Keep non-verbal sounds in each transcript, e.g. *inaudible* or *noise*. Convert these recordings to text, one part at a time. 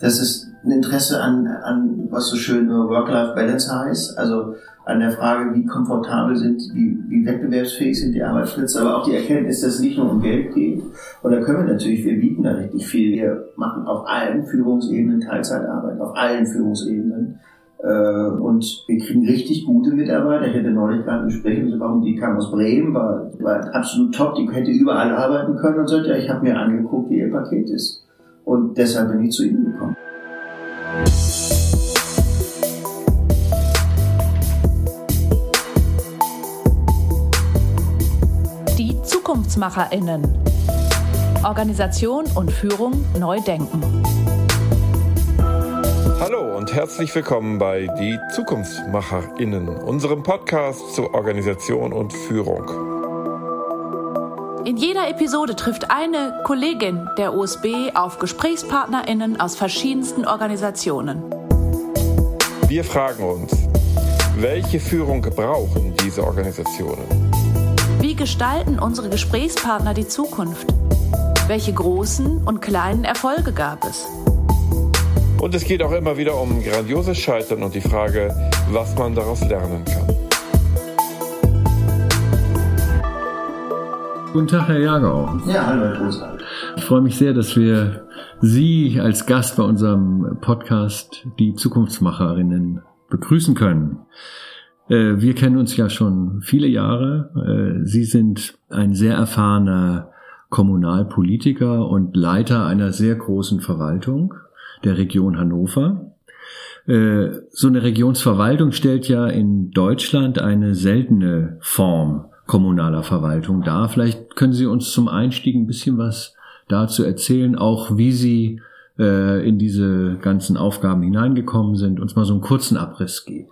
Das ist ein Interesse an, an was so schön Work-Life-Balance heißt. Also an der Frage, wie komfortabel sind, wie, wie wettbewerbsfähig sind die Arbeitsplätze, aber auch die Erkenntnis, dass es nicht nur um Geld geht. Und da können wir natürlich, wir bieten da richtig viel. Wir machen auf allen Führungsebenen Teilzeitarbeit, auf allen Führungsebenen. Äh, und wir kriegen richtig gute Mitarbeiter. Ich hatte neulich gerade ein Gespräch mit warum die kam aus Bremen, war, war absolut top, die hätte überall arbeiten können und sagte, ja, ich habe mir angeguckt, wie ihr Paket ist. Und deshalb bin ich zu Ihnen gekommen. ZukunftsmacherInnen. Organisation und Führung neu denken. Hallo und herzlich willkommen bei Die ZukunftsmacherInnen, unserem Podcast zur Organisation und Führung. In jeder Episode trifft eine Kollegin der USB auf GesprächspartnerInnen aus verschiedensten Organisationen. Wir fragen uns, welche Führung brauchen diese Organisationen? Wie gestalten unsere Gesprächspartner die Zukunft? Welche großen und kleinen Erfolge gab es? Und es geht auch immer wieder um grandioses Scheitern und die Frage, was man daraus lernen kann. Guten Tag, Herr Jagerau. Ja, hallo, Herr Großartig. Ich freue mich sehr, dass wir Sie als Gast bei unserem Podcast Die Zukunftsmacherinnen begrüßen können. Äh, wir kennen uns ja schon viele Jahre. Äh, Sie sind ein sehr erfahrener Kommunalpolitiker und Leiter einer sehr großen Verwaltung der Region Hannover. Äh, so eine Regionsverwaltung stellt ja in Deutschland eine seltene Form kommunaler Verwaltung dar. Vielleicht können Sie uns zum Einstieg ein bisschen was dazu erzählen, auch wie Sie in diese ganzen Aufgaben hineingekommen sind, uns mal so einen kurzen Abriss geben.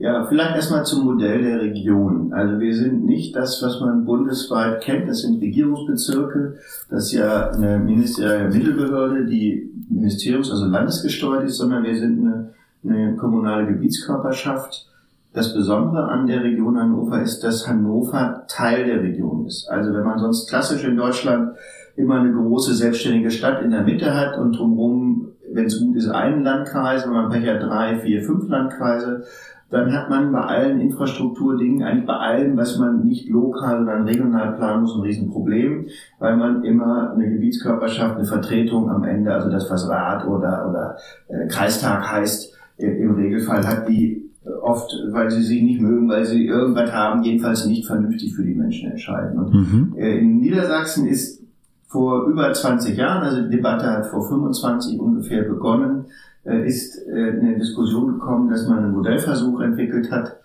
Ja, vielleicht erstmal zum Modell der Region. Also wir sind nicht das, was man bundesweit kennt. Das sind Regierungsbezirke. Das ist ja eine ministerielle Mittelbehörde, die ministeriums-, also landesgesteuert ist, sondern wir sind eine, eine kommunale Gebietskörperschaft. Das Besondere an der Region Hannover ist, dass Hannover Teil der Region ist. Also wenn man sonst klassisch in Deutschland immer eine große selbstständige Stadt in der Mitte hat und drumherum, wenn es gut ist, einen Landkreis, wenn man Pech hat, drei, vier, fünf Landkreise, dann hat man bei allen Infrastrukturdingen, eigentlich bei allem, was man nicht lokal, sondern regional planen muss, ein Riesenproblem, weil man immer eine Gebietskörperschaft, eine Vertretung am Ende, also das, was Rat oder, oder äh, Kreistag heißt, im Regelfall hat die oft, weil sie sie nicht mögen, weil sie irgendwas haben, jedenfalls nicht vernünftig für die Menschen entscheiden. Und mhm. äh, in Niedersachsen ist vor über 20 Jahren, also die Debatte hat vor 25 ungefähr begonnen, äh, ist äh, eine Diskussion gekommen, dass man einen Modellversuch entwickelt hat,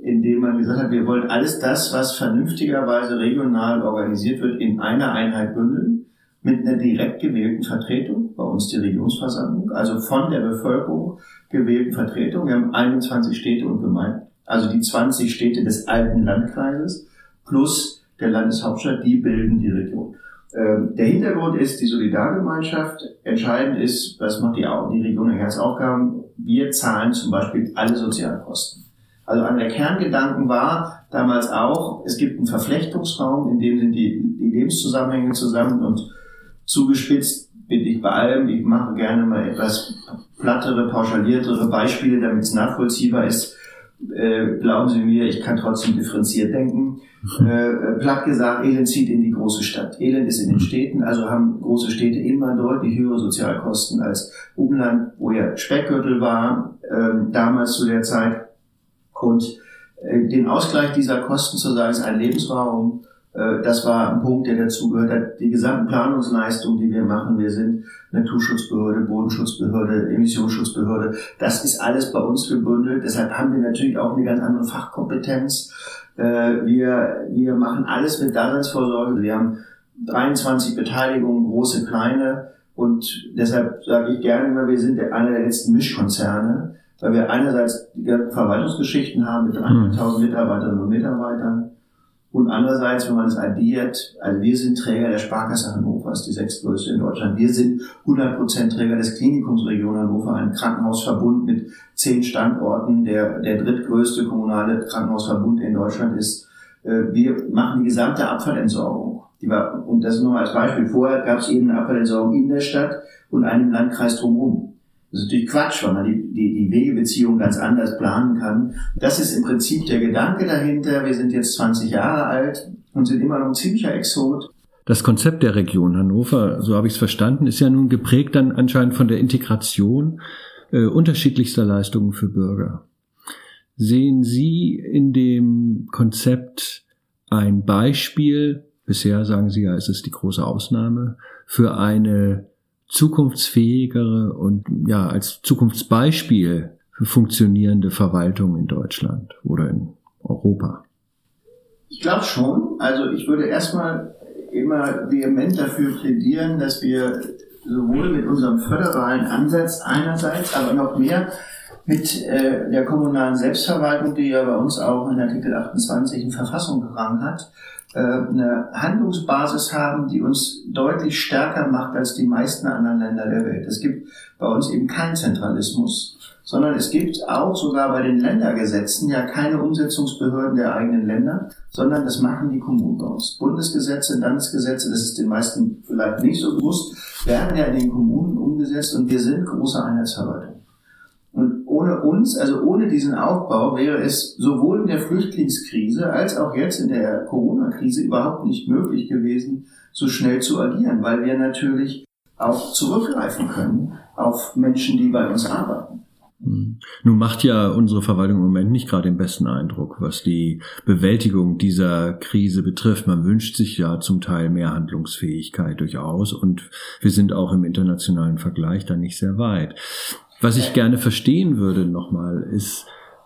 in dem man gesagt hat, wir wollen alles das, was vernünftigerweise regional organisiert wird, in einer Einheit bündeln, mit einer direkt gewählten Vertretung, bei uns die Regionsversammlung, also von der Bevölkerung gewählten Vertretung. Wir haben 21 Städte und Gemeinden, also die 20 Städte des alten Landkreises plus der Landeshauptstadt, die bilden die Region. Ähm, der Hintergrund ist die Solidargemeinschaft. Entscheidend ist, was macht die, die Region als Aufgaben? Wir zahlen zum Beispiel alle Sozialkosten. Also an der Kerngedanken war damals auch, es gibt einen Verflechtungsraum, in dem sind die, die Lebenszusammenhänge zusammen und zugespitzt bin ich bei allem. Ich mache gerne mal etwas plattere, pauschaliertere Beispiele, damit es nachvollziehbar ist. Äh, glauben Sie mir, ich kann trotzdem differenziert denken. Äh, platt gesagt, Elend zieht in die große Stadt. Elend ist in den Städten, also haben große Städte immer deutlich höhere Sozialkosten als Umland, wo ja Speckgürtel war, äh, damals zu der Zeit. Und äh, den Ausgleich dieser Kosten zu sagen, ist ein Lebensraum, das war ein Punkt, der dazu gehört hat. Die gesamten Planungsleistungen, die wir machen, wir sind Naturschutzbehörde, Bodenschutzbehörde, Emissionsschutzbehörde, das ist alles bei uns gebündelt. Deshalb haben wir natürlich auch eine ganz andere Fachkompetenz. Äh, wir, wir machen alles mit Daseinsvorsorge. Wir haben 23 Beteiligungen, große, kleine. Und deshalb sage ich gerne immer, wir sind einer der letzten Mischkonzerne, weil wir einerseits die Verwaltungsgeschichten haben mit 300.000 mhm. Mitarbeiterinnen und Mitarbeitern und andererseits, wenn man es addiert, also wir sind Träger der Sparkasse Hannover, ist die sechstgrößte in Deutschland. Wir sind 100% Träger des Klinikums Region Hannover, ein Krankenhausverbund mit zehn Standorten, der der drittgrößte kommunale Krankenhausverbund in Deutschland ist. Äh, wir machen die gesamte Abfallentsorgung. Die war, und das nur als Beispiel. Vorher gab es eben eine Abfallentsorgung in der Stadt und einem Landkreis drumherum. Das ist natürlich Quatsch, weil man die, die, die Wegebeziehung ganz anders planen kann. Das ist im Prinzip der Gedanke dahinter. Wir sind jetzt 20 Jahre alt und sind immer noch ein ziemlicher Exot. Das Konzept der Region Hannover, so habe ich es verstanden, ist ja nun geprägt dann anscheinend von der Integration äh, unterschiedlichster Leistungen für Bürger. Sehen Sie in dem Konzept ein Beispiel, bisher sagen Sie ja, es ist die große Ausnahme, für eine zukunftsfähigere und ja, als Zukunftsbeispiel für funktionierende Verwaltung in Deutschland oder in Europa? Ich glaube schon. Also ich würde erstmal immer vehement dafür plädieren, dass wir sowohl mit unserem föderalen Ansatz einerseits, aber noch mehr mit äh, der kommunalen Selbstverwaltung, die ja bei uns auch in Artikel 28 in Verfassung gerangen hat, eine Handlungsbasis haben, die uns deutlich stärker macht als die meisten anderen Länder der Welt. Es gibt bei uns eben keinen Zentralismus, sondern es gibt auch sogar bei den Ländergesetzen ja keine Umsetzungsbehörden der eigenen Länder, sondern das machen die Kommunen bei uns. Bundesgesetze, Landesgesetze, das ist den meisten vielleicht nicht so bewusst, werden ja in den Kommunen umgesetzt und wir sind große Einheitsverwaltung. Ohne uns, also ohne diesen Aufbau, wäre es sowohl in der Flüchtlingskrise als auch jetzt in der Corona-Krise überhaupt nicht möglich gewesen, so schnell zu agieren, weil wir natürlich auch zurückgreifen können auf Menschen, die bei uns arbeiten. Hm. Nun macht ja unsere Verwaltung im Moment nicht gerade den besten Eindruck, was die Bewältigung dieser Krise betrifft. Man wünscht sich ja zum Teil mehr Handlungsfähigkeit durchaus und wir sind auch im internationalen Vergleich da nicht sehr weit. Was ich gerne verstehen würde nochmal ist,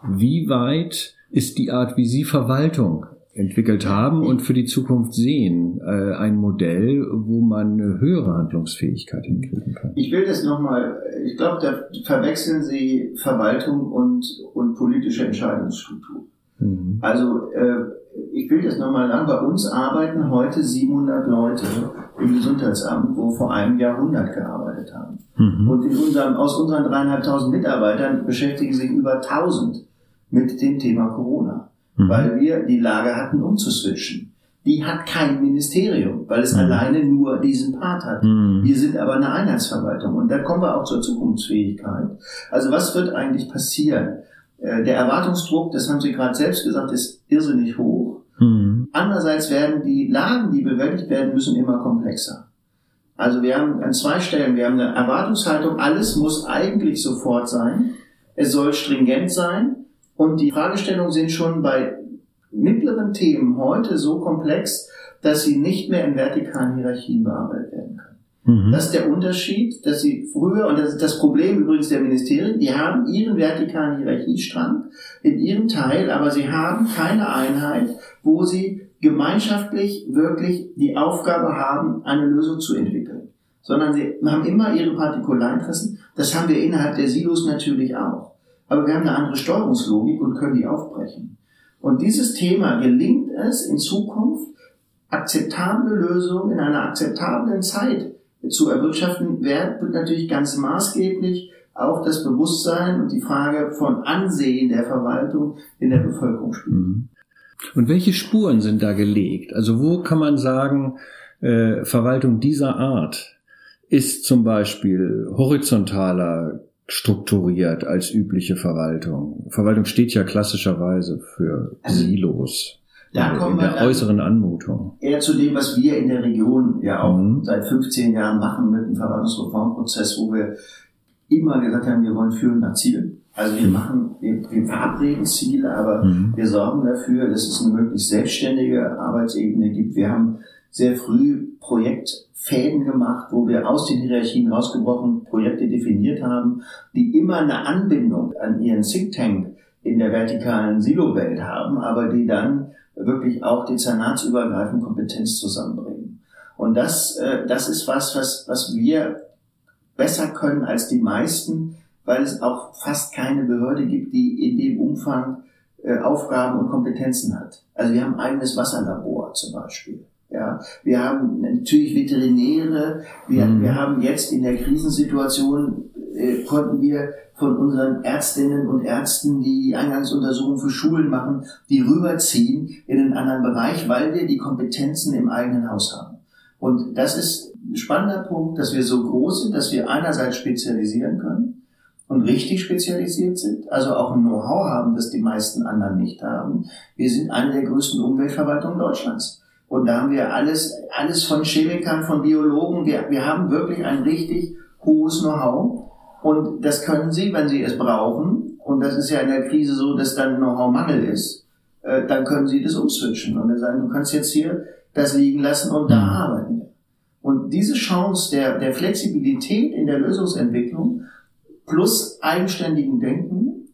wie weit ist die Art, wie Sie Verwaltung entwickelt haben und für die Zukunft sehen, äh, ein Modell, wo man eine höhere Handlungsfähigkeit hinkriegen kann. Ich will das nochmal, ich glaube, da verwechseln Sie Verwaltung und, und politische Entscheidungsstruktur. Mhm. Also äh, ich will das nochmal sagen, bei uns arbeiten heute 700 Leute im Gesundheitsamt, wo vor einem Jahr 100 gearbeitet haben. Mhm. Und in unserem, aus unseren dreieinhalbtausend Mitarbeitern beschäftigen sich über 1000 mit dem Thema Corona, mhm. weil wir die Lage hatten, umzuswitchen. Die hat kein Ministerium, weil es mhm. alleine nur diesen Part hat. Mhm. Wir sind aber eine Einheitsverwaltung und da kommen wir auch zur Zukunftsfähigkeit. Also was wird eigentlich passieren? Äh, der Erwartungsdruck, das haben Sie gerade selbst gesagt, ist irrsinnig hoch. Mhm. Andererseits werden die Lagen, die bewältigt werden müssen, immer komplexer. Also wir haben an zwei Stellen, wir haben eine Erwartungshaltung, alles muss eigentlich sofort sein, es soll stringent sein und die Fragestellungen sind schon bei mittleren Themen heute so komplex, dass sie nicht mehr in vertikalen Hierarchien bearbeitet werden können. Mhm. Das ist der Unterschied, dass sie früher, und das ist das Problem übrigens der Ministerien, die haben ihren vertikalen Hierarchiestrang in ihrem Teil, aber sie haben keine Einheit, wo sie gemeinschaftlich wirklich die Aufgabe haben, eine Lösung zu entwickeln. Sondern sie haben immer ihre Partikularinteressen. Das haben wir innerhalb der Silos natürlich auch. Aber wir haben eine andere Steuerungslogik und können die aufbrechen. Und dieses Thema gelingt es in Zukunft, akzeptable Lösungen in einer akzeptablen Zeit zu erwirtschaften, wird natürlich ganz maßgeblich auch das Bewusstsein und die Frage von Ansehen der Verwaltung in der Bevölkerung spielen. Mhm. Und welche Spuren sind da gelegt? Also wo kann man sagen, äh, Verwaltung dieser Art ist zum Beispiel horizontaler strukturiert als übliche Verwaltung. Verwaltung steht ja klassischerweise für also Silos. Da in, kommen in der äußeren Anmutung. Eher zu dem, was wir in der Region ja auch mhm. seit 15 Jahren machen mit dem Verwaltungsreformprozess, wo wir immer gesagt haben, wir wollen führen nach Zielen. Also wir mhm. machen, wir, wir verabreden Ziele, aber mhm. wir sorgen dafür, dass es eine möglichst selbstständige Arbeitsebene gibt. Wir haben sehr früh Projektfäden gemacht, wo wir aus den Hierarchien rausgebrochen Projekte definiert haben, die immer eine Anbindung an ihren Think Tank in der vertikalen Silo-Welt haben, aber die dann wirklich auch dezernatsübergreifend Kompetenz zusammenbringen. Und das, äh, das ist was, was, was wir besser können als die meisten, weil es auch fast keine Behörde gibt, die in dem Umfang äh, Aufgaben und Kompetenzen hat. Also wir haben ein eigenes Wasserlabor zum Beispiel. Ja, wir haben natürlich Veterinäre. Wir, mhm. wir haben jetzt in der Krisensituation äh, konnten wir von unseren Ärztinnen und Ärzten, die Eingangsuntersuchungen für Schulen machen, die rüberziehen in einen anderen Bereich, weil wir die Kompetenzen im eigenen Haus haben. Und das ist ein spannender Punkt, dass wir so groß sind, dass wir einerseits spezialisieren können und richtig spezialisiert sind, also auch ein Know-how haben, das die meisten anderen nicht haben. Wir sind eine der größten Umweltverwaltungen Deutschlands. Und da haben wir alles, alles von Chemikern, von Biologen. Wir, wir haben wirklich ein richtig hohes Know-how. Und das können Sie, wenn Sie es brauchen. Und das ist ja in der Krise so, dass dann Know-how-Mangel ist. Äh, dann können Sie das umswitchen und dann sagen, du kannst jetzt hier das liegen lassen und da mhm. arbeiten. Und diese Chance der, der Flexibilität in der Lösungsentwicklung plus eigenständigen Denken,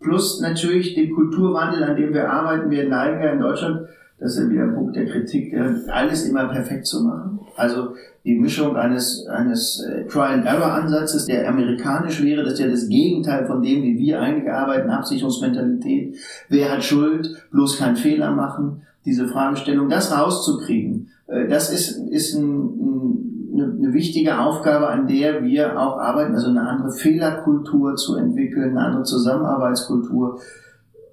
plus natürlich dem Kulturwandel, an dem wir arbeiten. Wir neigen ja in Deutschland, das ist ja wieder ein Punkt der Kritik, alles immer perfekt zu machen. Also die Mischung eines, eines äh, Try-and-Error-Ansatzes, der amerikanisch wäre, das ist ja das Gegenteil von dem, wie wir eigentlich arbeiten, Absicherungsmentalität. Wer hat Schuld? Bloß keinen Fehler machen. Diese Fragestellung, das rauszukriegen, äh, das ist, ist ein, ein eine, eine wichtige Aufgabe, an der wir auch arbeiten, also eine andere Fehlerkultur zu entwickeln, eine andere Zusammenarbeitskultur.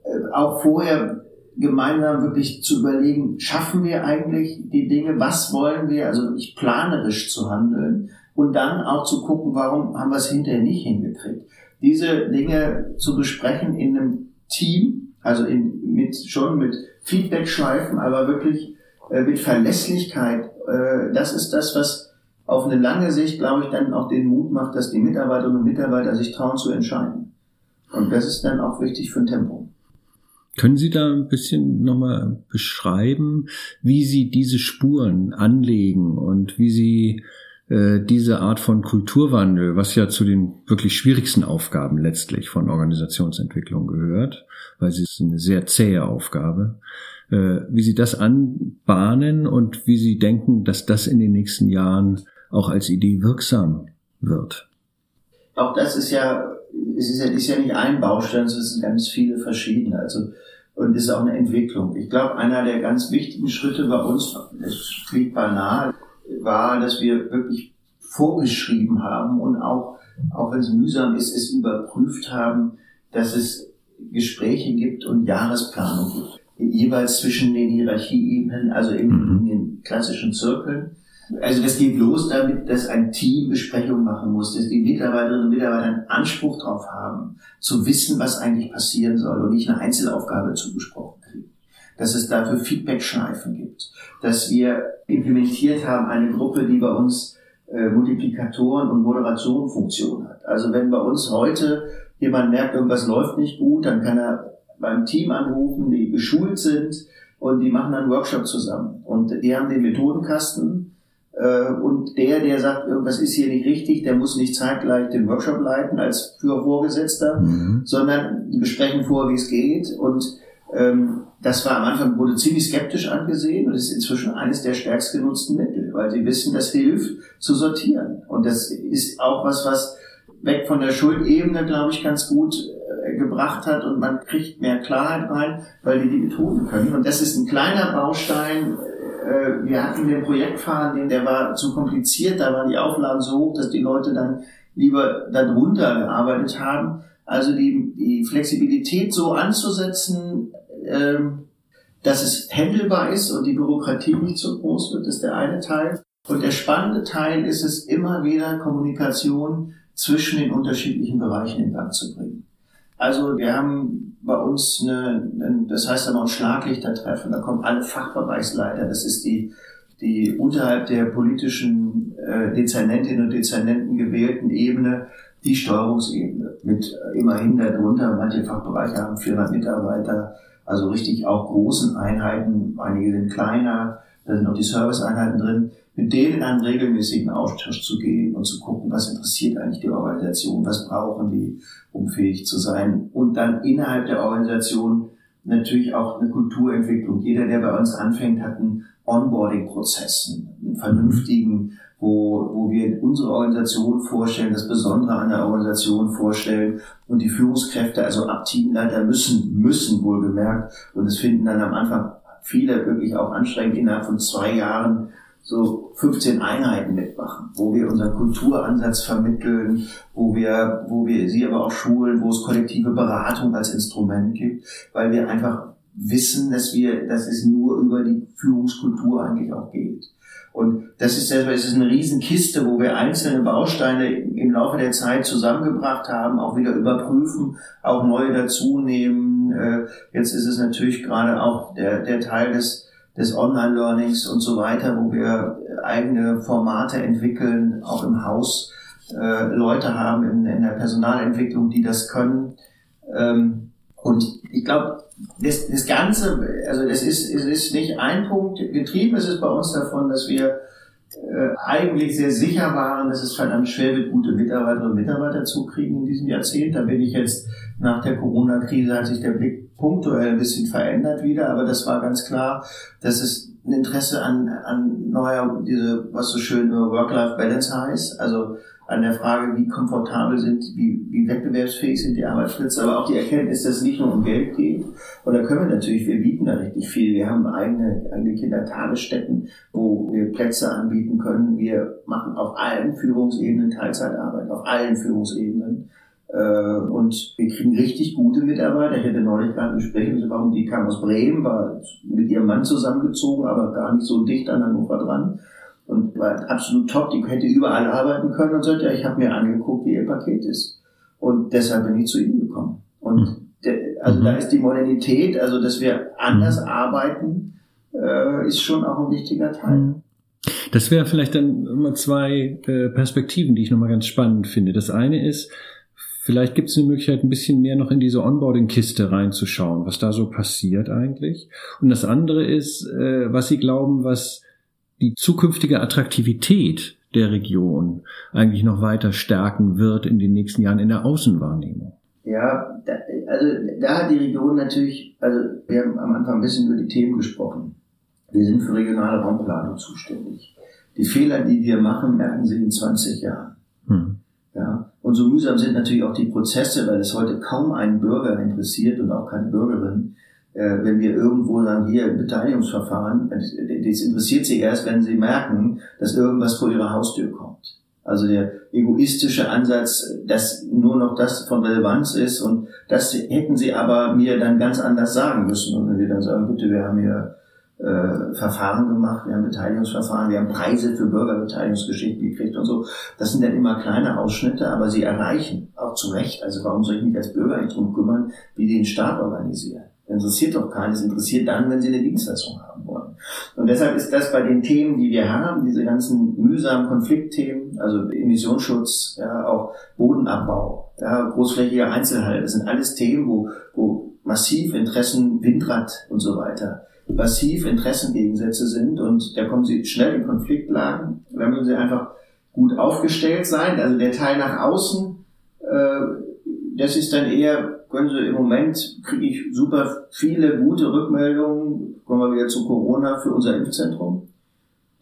Äh, auch vorher gemeinsam wirklich zu überlegen, schaffen wir eigentlich die Dinge, was wollen wir, also nicht planerisch zu handeln und dann auch zu gucken, warum haben wir es hinterher nicht hingekriegt. Diese Dinge zu besprechen in einem Team, also in, mit, schon mit Feedback-Schleifen, aber wirklich äh, mit Verlässlichkeit, äh, das ist das, was auf eine lange Sicht, glaube ich, dann auch den Mut macht, dass die Mitarbeiterinnen und Mitarbeiter sich trauen zu entscheiden. Und das ist dann auch wichtig für ein Tempo. Können Sie da ein bisschen nochmal beschreiben, wie Sie diese Spuren anlegen und wie Sie äh, diese Art von Kulturwandel, was ja zu den wirklich schwierigsten Aufgaben letztlich von Organisationsentwicklung gehört, weil sie ist eine sehr zähe Aufgabe, äh, wie Sie das anbahnen und wie Sie denken, dass das in den nächsten Jahren auch als Idee wirksam wird. Auch das ist ja, es ist ja, ist ja nicht ein Baustein, es sind ganz viele verschiedene. Also, und ist auch eine Entwicklung. Ich glaube, einer der ganz wichtigen Schritte bei uns, das klingt banal, war, dass wir wirklich vorgeschrieben haben und auch, auch wenn es mühsam ist, es überprüft haben, dass es Gespräche gibt und Jahresplanung gibt. Jeweils zwischen den Hierarchieebenen, also in, mhm. in den klassischen Zirkeln also das geht los damit, dass ein Team Besprechungen machen muss, dass die Mitarbeiterinnen und Mitarbeiter einen Anspruch darauf haben, zu wissen, was eigentlich passieren soll und nicht eine Einzelaufgabe zugesprochen kriegen. Dass es dafür Feedback-Schleifen gibt. Dass wir implementiert haben eine Gruppe, die bei uns äh, Multiplikatoren und Moderationfunktion hat. Also wenn bei uns heute jemand merkt, irgendwas läuft nicht gut, dann kann er beim Team anrufen, die geschult sind und die machen dann einen Workshop zusammen. Und die haben den Methodenkasten und der, der sagt, irgendwas ist hier nicht richtig, der muss nicht zeitgleich den Workshop leiten als für Vorgesetzter, mhm. sondern die besprechen vor, wie es geht. Und ähm, das war am Anfang wurde ziemlich skeptisch angesehen und ist inzwischen eines der stärkst genutzten Mittel, weil sie wissen, das hilft zu sortieren. Und das ist auch was, was weg von der Schuldebene, glaube ich, ganz gut äh, gebracht hat und man kriegt mehr Klarheit rein, weil die die Methoden können. Und das ist ein kleiner Baustein äh, wir hatten den Projektfahren, der war zu kompliziert, da waren die Auflagen so hoch, dass die Leute dann lieber darunter gearbeitet haben. Also die, die Flexibilität so anzusetzen, ähm, dass es handelbar ist und die Bürokratie nicht so groß wird, ist der eine Teil. Und der spannende Teil ist es immer wieder Kommunikation zwischen den unterschiedlichen Bereichen in Gang zu bringen. Also wir haben bei uns eine, das heißt dann auch ein Schlaglichtertreffen, da kommen alle Fachbereichsleiter, das ist die, die unterhalb der politischen äh, Dezernentinnen und Dezernenten gewählten Ebene, die Steuerungsebene mit immerhin darunter, manche Fachbereiche haben 400 Mitarbeiter, also richtig auch großen Einheiten, einige sind kleiner, da sind auch die Serviceeinheiten drin, mit denen in einen regelmäßigen Austausch zu gehen und zu gucken, was interessiert eigentlich die Organisation, was brauchen die, um fähig zu sein. Und dann innerhalb der Organisation natürlich auch eine Kulturentwicklung. Jeder, der bei uns anfängt, hat einen Onboarding-Prozess, einen vernünftigen, wo, wo wir unsere Organisation vorstellen, das Besondere an der Organisation vorstellen und die Führungskräfte, also ab Teamleiter müssen, müssen wohlgemerkt, und es finden dann am Anfang viele wirklich auch anstrengend innerhalb von zwei Jahren so 15 Einheiten mitmachen, wo wir unseren Kulturansatz vermitteln, wo wir, wo wir sie aber auch schulen, wo es kollektive Beratung als Instrument gibt, weil wir einfach wissen, dass wir, dass es nur über die Führungskultur eigentlich auch geht. Und das ist, das ist eine Riesenkiste, wo wir einzelne Bausteine im Laufe der Zeit zusammengebracht haben, auch wieder überprüfen, auch neue dazu nehmen. Äh, jetzt ist es natürlich gerade auch der, der Teil des, des Online-Learnings und so weiter, wo wir eigene Formate entwickeln, auch im Haus äh, Leute haben in, in der Personalentwicklung, die das können. Ähm, und ich glaube, das, das Ganze, also es ist, es ist nicht ein Punkt, getrieben ist es bei uns davon, dass wir äh, eigentlich sehr sicher waren, dass es verdammt schwer wird, gute Mitarbeiterinnen und Mitarbeiter zu kriegen in diesem Jahrzehnt. Da bin ich jetzt nach der Corona-Krise hat sich der Blick punktuell ein bisschen verändert wieder, aber das war ganz klar, dass es ein Interesse an, an neuer, diese, was so schön Work-Life-Balance heißt, also an der Frage, wie komfortabel sind, wie, wie wettbewerbsfähig sind die Arbeitsplätze, aber auch die Erkenntnis, dass es nicht nur um Geld geht. Und da können wir natürlich, wir bieten da richtig viel. Wir haben eigene, eigene Kindertagesstätten, wo wir Plätze anbieten können. Wir machen auf allen Führungsebenen Teilzeitarbeit, auf allen Führungsebenen. Äh, und wir kriegen richtig gute Mitarbeiter. Ich hatte neulich gerade ein Gespräch mit warum die kam aus Bremen, war mit ihrem Mann zusammengezogen, aber gar nicht so dicht an Hannover dran und war absolut top, die hätte überall arbeiten können und sagte, ja, ich habe mir angeguckt, wie ihr Paket ist. Und deshalb bin ich zu ihm gekommen. Und mhm. also mhm. da ist die Modernität, also dass wir anders mhm. arbeiten, äh, ist schon auch ein wichtiger Teil. Das wäre vielleicht dann immer zwei äh, Perspektiven, die ich nochmal ganz spannend finde. Das eine ist, vielleicht gibt es eine Möglichkeit, ein bisschen mehr noch in diese Onboarding-Kiste reinzuschauen, was da so passiert eigentlich. Und das andere ist, äh, was Sie glauben, was die zukünftige Attraktivität der Region eigentlich noch weiter stärken wird in den nächsten Jahren in der Außenwahrnehmung? Ja, da, also da hat die Region natürlich, also wir haben am Anfang ein bisschen über die Themen gesprochen. Wir sind für regionale Raumplanung zuständig. Die Fehler, die wir machen, merken Sie in 20 Jahren. Ja, und so mühsam sind natürlich auch die Prozesse, weil es heute kaum einen Bürger interessiert und auch keine Bürgerin, äh, wenn wir irgendwo sagen, hier Beteiligungsverfahren, das interessiert sie erst, wenn sie merken, dass irgendwas vor ihrer Haustür kommt. Also der egoistische Ansatz, dass nur noch das von Relevanz ist und das hätten sie aber mir dann ganz anders sagen müssen. Und wenn wir dann sagen, bitte, wir haben hier äh, Verfahren gemacht, wir haben Beteiligungsverfahren, wir haben Preise für Bürgerbeteiligungsgeschichten gekriegt und so. Das sind dann immer kleine Ausschnitte, aber sie erreichen auch zu Recht. Also warum soll ich mich als Bürger nicht drum kümmern, wie die den Staat organisieren? interessiert doch keines, interessiert dann, wenn sie eine Dienstleistung haben wollen. Und deshalb ist das bei den Themen, die wir haben, diese ganzen mühsamen Konfliktthemen, also Emissionsschutz, ja, auch Bodenabbau, ja, großflächiger Einzelhandel, das sind alles Themen, wo, wo massiv Interessen, Windrad und so weiter, massiv Interessengegensätze sind und da kommen sie schnell in Konfliktlagen. Da müssen sie einfach gut aufgestellt sein. Also der Teil nach außen, äh, das ist dann eher können Sie im Moment kriege ich super viele gute Rückmeldungen, kommen wir wieder zu Corona für unser Impfzentrum,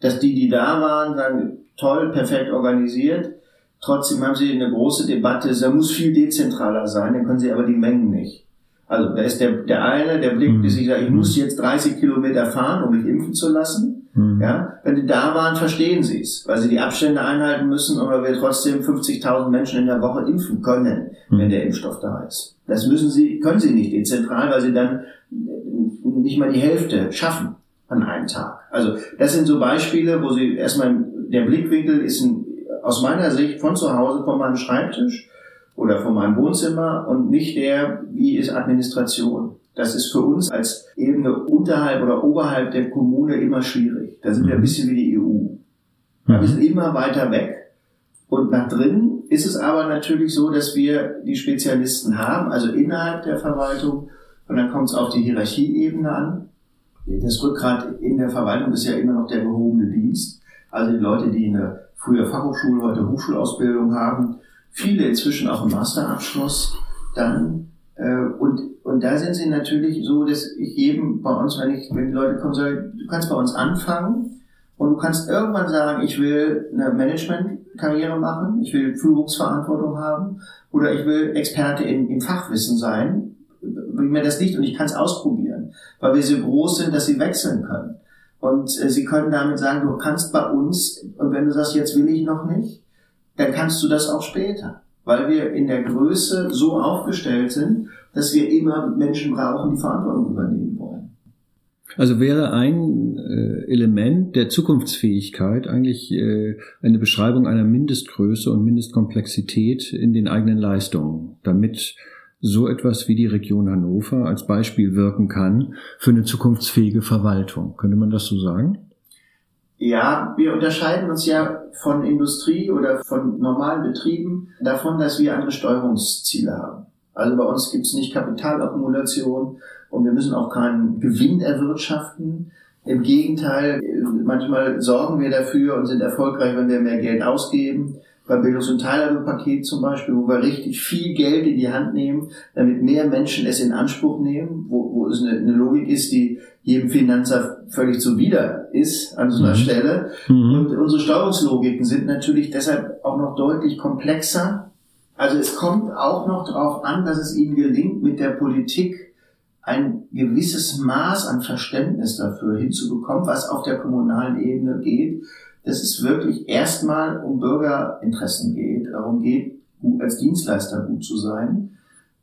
dass die, die da waren, sagen, toll, perfekt organisiert. Trotzdem haben sie eine große Debatte, da muss viel dezentraler sein, dann können sie aber die Mengen nicht. Also da ist der, der eine, der blickt, bis ich sage, ich muss jetzt 30 Kilometer fahren, um mich impfen zu lassen. Mhm. Ja, wenn die da waren, verstehen sie es, weil sie die Abstände einhalten müssen, aber wir trotzdem 50.000 Menschen in der Woche impfen können, mhm. wenn der Impfstoff da ist. Das müssen sie, können sie nicht dezentral, weil sie dann nicht mal die Hälfte schaffen an einem Tag. Also das sind so Beispiele, wo sie erstmal der Blickwinkel ist ein, aus meiner Sicht von zu Hause, von meinem Schreibtisch oder von meinem Wohnzimmer und nicht der, wie ist Administration. Das ist für uns als Ebene unterhalb oder oberhalb der Kommune immer schwierig. Da sind wir ein mhm. bisschen wie die EU. Wir sind immer weiter weg. Und nach drinnen ist es aber natürlich so, dass wir die Spezialisten haben, also innerhalb der Verwaltung. Und dann kommt es auf die Hierarchieebene an. Das Rückgrat in der Verwaltung ist ja immer noch der gehobene Dienst. Also die Leute, die eine früher Fachhochschule, heute Hochschulausbildung haben, viele inzwischen auch einen Masterabschluss dann. Äh, und, und da sind sie natürlich so, dass ich jedem bei uns, wenn ich, wenn die Leute kommen, sage, du kannst bei uns anfangen und du kannst irgendwann sagen, ich will eine Managementkarriere machen, ich will Führungsverantwortung haben oder ich will Experte in, im Fachwissen sein, wie mir das nicht und ich kann es ausprobieren, weil wir so groß sind, dass sie wechseln können. Und äh, sie können damit sagen, du kannst bei uns, und wenn du sagst, jetzt will ich noch nicht, dann kannst du das auch später. Weil wir in der Größe so aufgestellt sind, dass wir immer Menschen brauchen, die Verantwortung übernehmen wollen. Also wäre ein äh, Element der Zukunftsfähigkeit eigentlich äh, eine Beschreibung einer Mindestgröße und Mindestkomplexität in den eigenen Leistungen, damit so etwas wie die Region Hannover als Beispiel wirken kann für eine zukunftsfähige Verwaltung. Könnte man das so sagen? Ja, wir unterscheiden uns ja von Industrie oder von normalen Betrieben davon, dass wir andere Steuerungsziele haben. Also bei uns gibt es nicht Kapitalakkumulation und wir müssen auch keinen Gewinn erwirtschaften. Im Gegenteil, manchmal sorgen wir dafür und sind erfolgreich, wenn wir mehr Geld ausgeben beim Bildungs- und Teilhabepaket zum Beispiel, wo wir richtig viel Geld in die Hand nehmen, damit mehr Menschen es in Anspruch nehmen, wo, wo es eine, eine Logik ist, die jedem Finanzer völlig zuwider ist an so einer mhm. Stelle. Mhm. Und unsere Steuerungslogiken sind natürlich deshalb auch noch deutlich komplexer. Also es kommt auch noch darauf an, dass es ihnen gelingt, mit der Politik ein gewisses Maß an Verständnis dafür hinzubekommen, was auf der kommunalen Ebene geht dass es wirklich erstmal um Bürgerinteressen geht, darum geht, als Dienstleister gut zu sein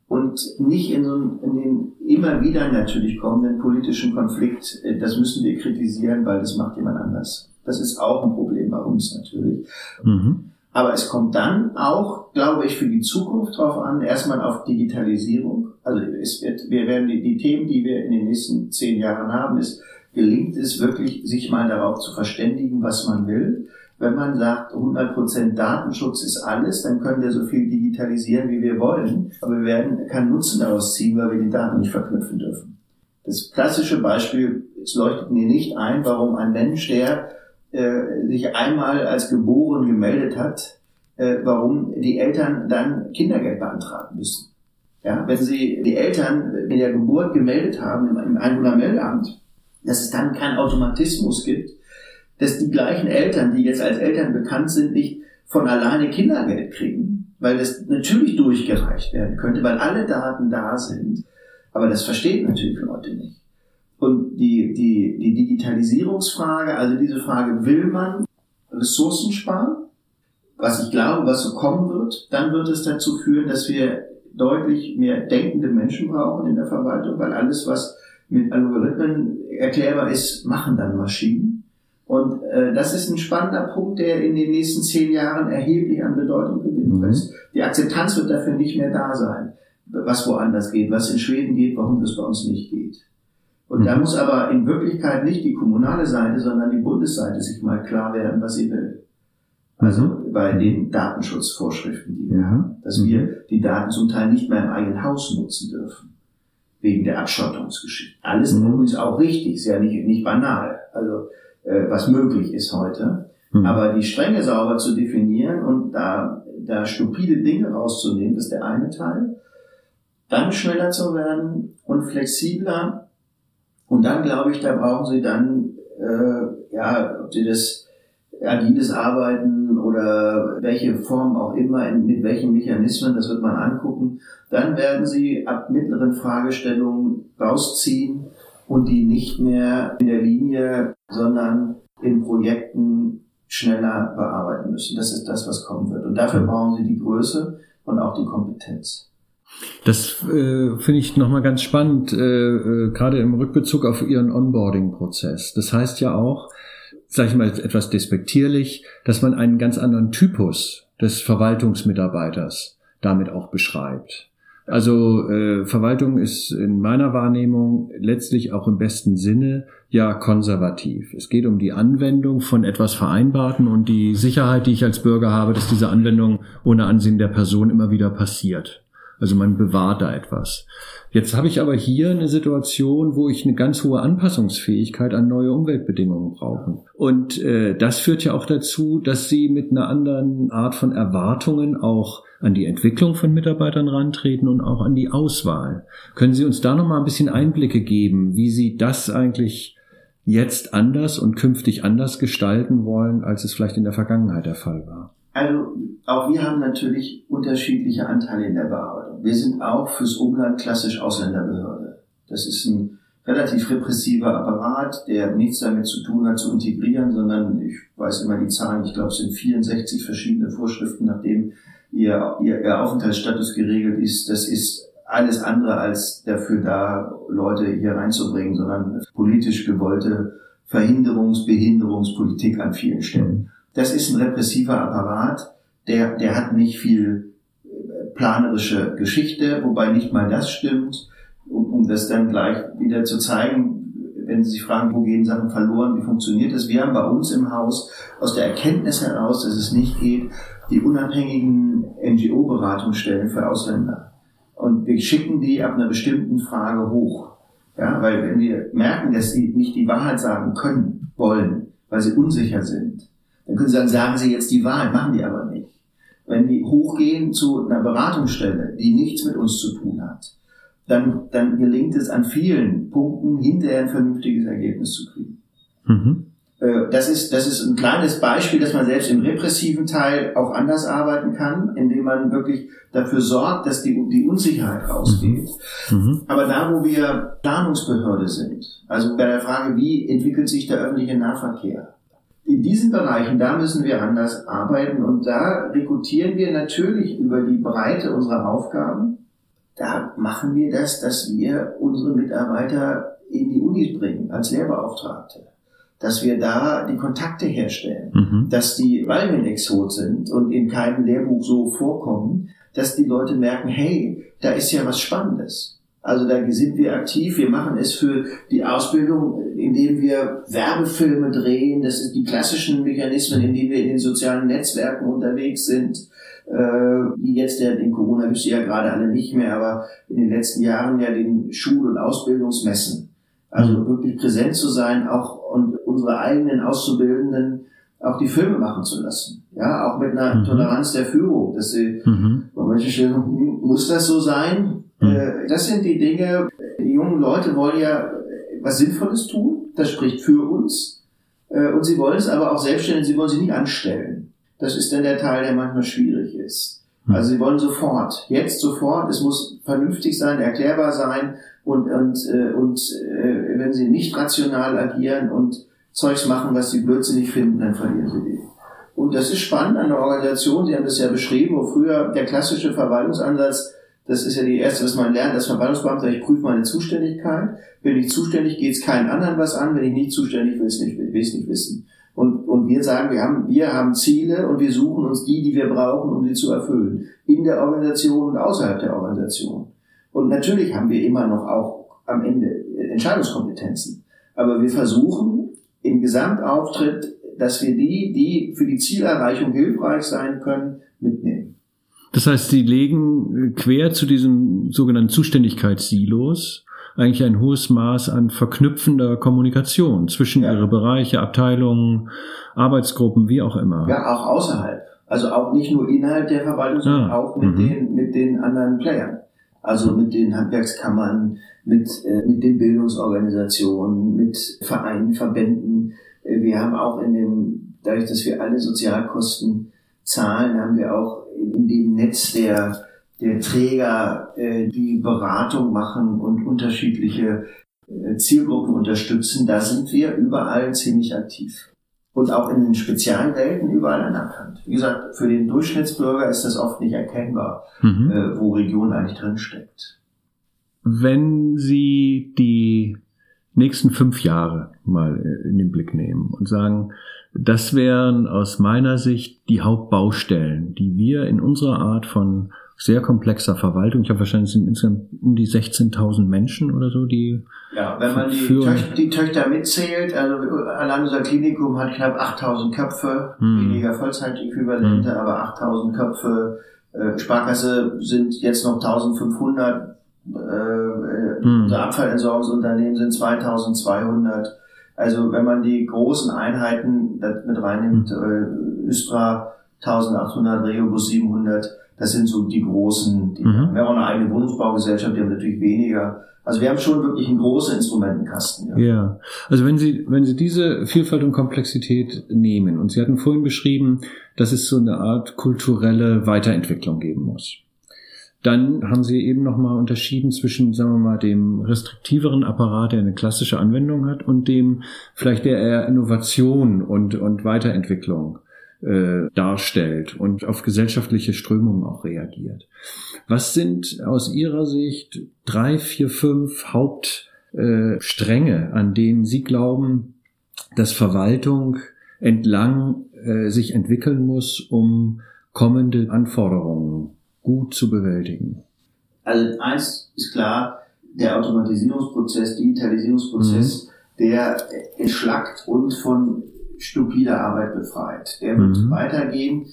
und nicht in, so in den immer wieder natürlich kommenden politischen Konflikt, äh, das müssen wir kritisieren, weil das macht jemand anders. Das ist auch ein Problem bei uns natürlich. Mhm. Aber es kommt dann auch, glaube ich, für die Zukunft drauf an, erstmal auf Digitalisierung. Also es wird, wir werden die, die Themen, die wir in den nächsten zehn Jahren haben, ist gelingt es wirklich, sich mal darauf zu verständigen, was man will. Wenn man sagt, 100% Datenschutz ist alles, dann können wir so viel digitalisieren, wie wir wollen. Aber wir werden keinen Nutzen daraus ziehen, weil wir die Daten nicht verknüpfen dürfen. Das klassische Beispiel, es leuchtet mir nicht ein, warum ein Mensch, der äh, sich einmal als geboren gemeldet hat, äh, warum die Eltern dann Kindergeld beantragen müssen. Ja, wenn sie die Eltern in der Geburt gemeldet haben im Einwohnermeldeamt, dass es dann keinen Automatismus gibt, dass die gleichen Eltern, die jetzt als Eltern bekannt sind, nicht von alleine Kindergeld kriegen, weil das natürlich durchgereicht werden könnte, weil alle Daten da sind. Aber das verstehen natürlich Leute nicht. Und die, die, die Digitalisierungsfrage, also diese Frage, will man Ressourcen sparen? Was ich glaube, was so kommen wird, dann wird es dazu führen, dass wir deutlich mehr denkende Menschen brauchen in der Verwaltung, weil alles, was mit Algorithmen erklärbar ist, machen dann Maschinen. Und äh, das ist ein spannender Punkt, der in den nächsten zehn Jahren erheblich an Bedeutung gewinnen wird. Mhm. Die Akzeptanz wird dafür nicht mehr da sein, was woanders geht, was in Schweden geht, warum das bei uns nicht geht. Und mhm. da muss aber in Wirklichkeit nicht die kommunale Seite, sondern die Bundesseite sich mal klar werden, was sie will. Also mhm. bei den Datenschutzvorschriften, die wir haben, dass wir mhm. die Daten zum Teil nicht mehr im eigenen Haus nutzen dürfen wegen der Abschottungsgeschichte. Alles mhm. übrigens auch richtig, ist ja nicht, nicht banal, also äh, was möglich ist heute. Mhm. Aber die Stränge sauber zu definieren und da, da stupide Dinge rauszunehmen, ist der eine Teil. Dann schneller zu werden und flexibler. Und dann glaube ich, da brauchen Sie dann, äh, ja, ob Sie das agiles Arbeiten oder welche Form auch immer, mit welchen Mechanismen, das wird man angucken. Dann werden Sie ab mittleren Fragestellungen rausziehen und die nicht mehr in der Linie, sondern in Projekten schneller bearbeiten müssen. Das ist das, was kommen wird. Und dafür brauchen Sie die Größe und auch die Kompetenz. Das äh, finde ich nochmal ganz spannend, äh, äh, gerade im Rückbezug auf Ihren Onboarding-Prozess. Das heißt ja auch, sage ich mal etwas despektierlich, dass man einen ganz anderen Typus des Verwaltungsmitarbeiters damit auch beschreibt. Also äh, Verwaltung ist in meiner Wahrnehmung letztlich auch im besten Sinne ja konservativ. Es geht um die Anwendung von etwas Vereinbarten und die Sicherheit, die ich als Bürger habe, dass diese Anwendung ohne Ansehen der Person immer wieder passiert. Also man bewahrt da etwas. Jetzt habe ich aber hier eine Situation, wo ich eine ganz hohe Anpassungsfähigkeit an neue Umweltbedingungen brauche. Und äh, das führt ja auch dazu, dass Sie mit einer anderen Art von Erwartungen auch an die Entwicklung von Mitarbeitern rantreten und auch an die Auswahl. Können Sie uns da noch mal ein bisschen Einblicke geben, wie Sie das eigentlich jetzt anders und künftig anders gestalten wollen, als es vielleicht in der Vergangenheit der Fall war? Also auch wir haben natürlich unterschiedliche Anteile in der Bearbeitung. Wir sind auch fürs Umland klassisch Ausländerbehörde. Das ist ein relativ repressiver Apparat, der nichts damit zu tun hat, zu integrieren, sondern ich weiß immer die Zahlen, ich glaube es sind 64 verschiedene Vorschriften, nachdem ihr, ihr, ihr Aufenthaltsstatus geregelt ist. Das ist alles andere als dafür da, Leute hier reinzubringen, sondern politisch gewollte Verhinderungs-, Behinderungspolitik an vielen Stellen. Das ist ein repressiver Apparat, der, der hat nicht viel äh, planerische Geschichte, wobei nicht mal das stimmt, um, um das dann gleich wieder zu zeigen, wenn Sie sich fragen, wo gehen Sachen verloren, wie funktioniert das? Wir haben bei uns im Haus aus der Erkenntnis heraus, dass es nicht geht, die unabhängigen NGO-Beratungsstellen für Ausländer. Und wir schicken die ab einer bestimmten Frage hoch. Ja, weil wenn wir merken, dass sie nicht die Wahrheit sagen können, wollen, weil sie unsicher sind, dann können sie sagen, sagen sie jetzt die Wahrheit, machen die aber nicht. Wenn die hochgehen zu einer Beratungsstelle, die nichts mit uns zu tun hat, dann, dann gelingt es an vielen Punkten hinterher ein vernünftiges Ergebnis zu kriegen. Mhm. Äh, das ist, das ist ein kleines Beispiel, dass man selbst im repressiven Teil auch anders arbeiten kann, indem man wirklich dafür sorgt, dass die, die Unsicherheit rausgeht. Mhm. mhm. Aber da, wo wir Planungsbehörde sind, also bei der Frage, wie entwickelt sich der öffentliche Nahverkehr, in diesen Bereichen, da müssen wir anders arbeiten und da rekrutieren wir natürlich über die Breite unserer Aufgaben. Da machen wir das, dass wir unsere Mitarbeiter in die Unis bringen als Lehrbeauftragte dass wir da die Kontakte herstellen, mhm. dass die, weil wir ein Exot sind und in keinem Lehrbuch so vorkommen, dass die Leute merken, hey, da ist ja was Spannendes. Also da sind wir aktiv, wir machen es für die Ausbildung, indem wir Werbefilme drehen, das sind die klassischen Mechanismen, in denen wir in den sozialen Netzwerken unterwegs sind, äh, wie jetzt der, in Corona gibt es ja gerade alle nicht mehr, aber in den letzten Jahren ja den Schul- und Ausbildungsmessen. Also mhm. wirklich präsent zu sein, auch und unsere eigenen Auszubildenden auch die Filme machen zu lassen. Ja, auch mit einer mhm. Toleranz der Führung, dass sie, mhm. manche Stellen, muss das so sein? Mhm. Äh, das sind die Dinge, die jungen Leute wollen ja was Sinnvolles tun, das spricht für uns, äh, und sie wollen es aber auch selbstständig, sie wollen sie nicht anstellen. Das ist dann der Teil, der manchmal schwierig ist. Mhm. Also sie wollen sofort, jetzt sofort, es muss vernünftig sein, erklärbar sein und, und, äh, und äh, wenn sie nicht rational agieren und Zeugs machen, was sie blödsinnig finden, dann verlieren sie die. Und das ist spannend an der Organisation, Sie haben das ja beschrieben, wo früher der klassische Verwaltungsansatz, das ist ja die erste, was man lernt, als Verwaltungsbeamter, ich prüfe meine Zuständigkeit. Bin ich zuständig, geht es keinen anderen was an. Wenn ich nicht zuständig will, nicht, will ich nicht wissen. Und, und wir sagen, wir haben, wir haben Ziele und wir suchen uns die, die wir brauchen, um sie zu erfüllen. In der Organisation und außerhalb der Organisation. Und natürlich haben wir immer noch auch am Ende Entscheidungskompetenzen. Aber wir versuchen, im Gesamtauftritt, dass wir die, die für die Zielerreichung hilfreich sein können, mitnehmen. Das heißt, Sie legen quer zu diesen sogenannten Zuständigkeitssilos eigentlich ein hohes Maß an verknüpfender Kommunikation zwischen ja. Ihre Bereiche, Abteilungen, Arbeitsgruppen, wie auch immer. Ja, auch außerhalb. Also auch nicht nur innerhalb der Verwaltung, sondern ah. auch mit mhm. den, mit den anderen Playern. Also mit den Handwerkskammern, mit, äh, mit den Bildungsorganisationen, mit Vereinen, Verbänden. Äh, wir haben auch in dem, dadurch, dass wir alle Sozialkosten zahlen, haben wir auch in, dem Netz der, der Träger, äh, die Beratung machen und unterschiedliche äh, Zielgruppen unterstützen. Da sind wir überall ziemlich aktiv und auch in den Spezialwelten überall anerkannt. Wie gesagt, für den Durchschnittsbürger ist das oft nicht erkennbar, mhm. äh, wo Region eigentlich drinsteckt. Wenn Sie die nächsten fünf Jahre mal äh, in den Blick nehmen und sagen, das wären aus meiner Sicht die Hauptbaustellen, die wir in unserer Art von sehr komplexer Verwaltung. Ich habe wahrscheinlich sind insgesamt um die 16.000 Menschen oder so, die ja, wenn man die, Töchter, die Töchter mitzählt, also allein unser Klinikum hat knapp 8.000 Köpfe, hm. weniger Vollzeitäquivalente, hm. aber 8.000 Köpfe. Äh, Sparkasse sind jetzt noch 1.500. Äh, hm. Unser Abfallentsorgungsunternehmen sind 2.200. Also wenn man die großen Einheiten mit reinnimmt, hm. äh, Östra 1800, Reobus 700, das sind so die großen. Die, mhm. Wir haben auch eine eigene Wohnungsbaugesellschaft, die haben natürlich weniger. Also wir haben schon wirklich einen großen Instrumentenkasten. Ja. ja, also wenn Sie, wenn Sie diese Vielfalt und Komplexität nehmen, und Sie hatten vorhin beschrieben, dass es so eine Art kulturelle Weiterentwicklung geben muss. Dann haben Sie eben nochmal unterschieden zwischen, sagen wir mal, dem restriktiveren Apparat, der eine klassische Anwendung hat, und dem vielleicht der eher Innovation und, und Weiterentwicklung äh, darstellt und auf gesellschaftliche Strömungen auch reagiert. Was sind aus Ihrer Sicht drei, vier, fünf Hauptstränge, äh, an denen Sie glauben, dass Verwaltung entlang äh, sich entwickeln muss, um kommende Anforderungen gut zu bewältigen? Also eins ist klar, der Automatisierungsprozess, Digitalisierungsprozess, mhm. der entschlackt und von stupider Arbeit befreit. Der wird mhm. weitergehen.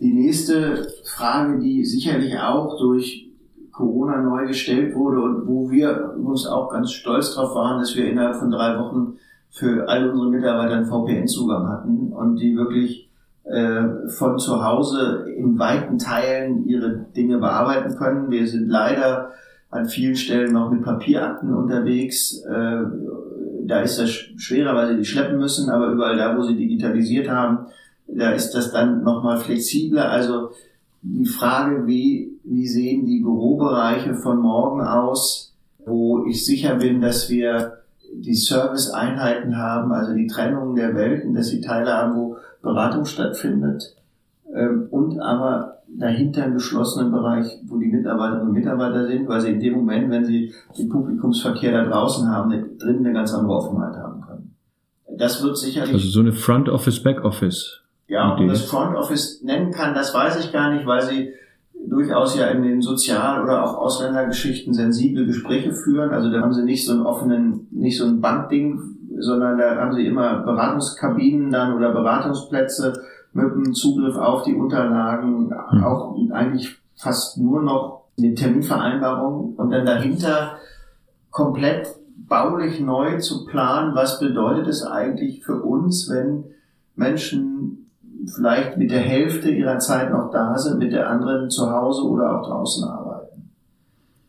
Die nächste Frage, die sicherlich auch durch Corona neu gestellt wurde und wo wir uns auch ganz stolz drauf waren, dass wir innerhalb von drei Wochen für all unsere Mitarbeiter einen VPN-Zugang hatten und die wirklich äh, von zu Hause in weiten Teilen ihre Dinge bearbeiten können. Wir sind leider an vielen Stellen noch mit Papierakten unterwegs. Äh, da ist das schwerer, weil sie die schleppen müssen, aber überall da, wo sie digitalisiert haben, da ist das dann nochmal flexibler. Also die Frage, wie, wie sehen die Bürobereiche von morgen aus, wo ich sicher bin, dass wir die Serviceeinheiten haben, also die Trennung der Welten, dass sie Teile haben, wo Beratung stattfindet ähm, und aber dahinter einen geschlossenen Bereich, wo die Mitarbeiterinnen und Mitarbeiter sind, weil sie in dem Moment, wenn sie den Publikumsverkehr da draußen haben, drinnen eine ganz andere Offenheit haben können. Das wird sicherlich... Also so eine Front Office, Back Office. Ja, ob das Front Office nennen kann, das weiß ich gar nicht, weil sie durchaus ja in den Sozial- oder auch Ausländergeschichten sensible Gespräche führen. Also da haben sie nicht so einen offenen, nicht so ein Bandding, sondern da haben sie immer Beratungskabinen dann oder Beratungsplätze mit dem Zugriff auf die Unterlagen, mhm. auch eigentlich fast nur noch eine Terminvereinbarung und dann dahinter komplett baulich neu zu planen, was bedeutet es eigentlich für uns, wenn Menschen vielleicht mit der Hälfte ihrer Zeit noch da sind, mit der anderen zu Hause oder auch draußen arbeiten.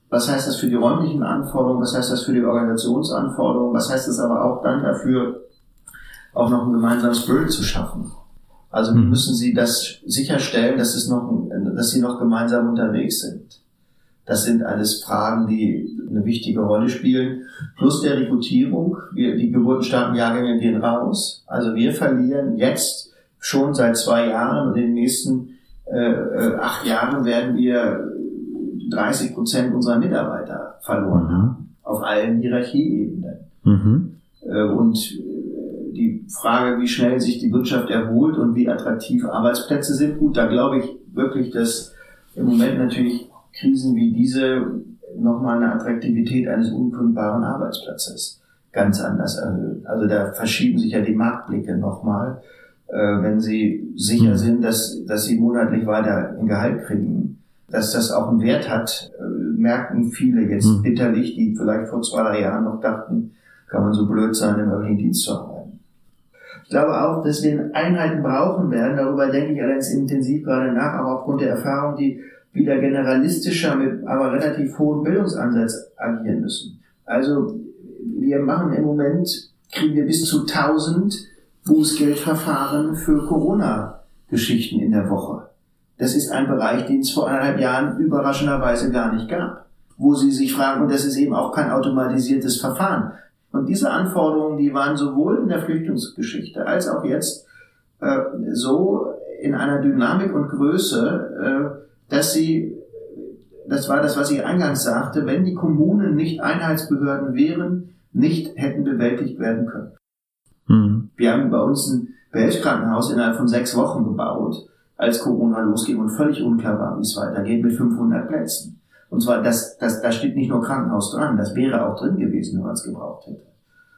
Was heißt das für die räumlichen Anforderungen? Was heißt das für die Organisationsanforderungen? Was heißt das aber auch dann dafür, auch noch ein gemeinsames Bild zu schaffen? Also mhm. müssen Sie das sicherstellen, dass, es noch, dass Sie noch gemeinsam unterwegs sind. Das sind alles Fragen, die eine wichtige Rolle spielen. Plus der Rekrutierung. Wir, die geburtenstarken Jahrgänge gehen raus. Also wir verlieren jetzt schon seit zwei Jahren und in den nächsten äh, äh acht Jahren werden wir 30 Prozent unserer Mitarbeiter verloren mhm. haben, auf allen Hierarchieebenen. Mhm. Äh, und äh, die Frage, wie schnell sich die Wirtschaft erholt und wie attraktiv Arbeitsplätze sind, gut, da glaube ich wirklich, dass im Moment natürlich Krisen wie diese nochmal eine Attraktivität eines unkündbaren Arbeitsplatzes ganz anders erhöhen. Also da verschieben sich ja die Marktblicke nochmal äh, wenn sie sicher mhm. sind, dass, dass sie monatlich weiter ein Gehalt kriegen. Dass das auch einen Wert hat, äh, merken viele jetzt mhm. bitterlich, die vielleicht vor zwei, drei Jahren noch dachten, kann man so blöd sein, im öffentlichen Dienst zu arbeiten. Ich glaube auch, dass wir Einheiten brauchen werden. Darüber denke ich allerdings intensiv gerade nach, auch aufgrund der Erfahrung, die wieder generalistischer mit aber relativ hohem Bildungsansatz agieren müssen. Also wir machen im Moment, kriegen wir bis zu 1000 Bußgeldverfahren für Corona-Geschichten in der Woche. Das ist ein Bereich, den es vor eineinhalb Jahren überraschenderweise gar nicht gab. Wo Sie sich fragen, und das ist eben auch kein automatisiertes Verfahren. Und diese Anforderungen, die waren sowohl in der Flüchtlingsgeschichte als auch jetzt äh, so in einer Dynamik und Größe, äh, dass sie, das war das, was ich eingangs sagte, wenn die Kommunen nicht Einheitsbehörden wären, nicht hätten bewältigt werden können. Mhm. Wir haben bei uns ein Weltkrankenhaus innerhalb von sechs Wochen gebaut, als Corona losging und völlig unklar war, wie es weitergeht, mit 500 Plätzen. Und zwar, das, das, da steht nicht nur Krankenhaus dran, das wäre auch drin gewesen, wenn man es gebraucht hätte.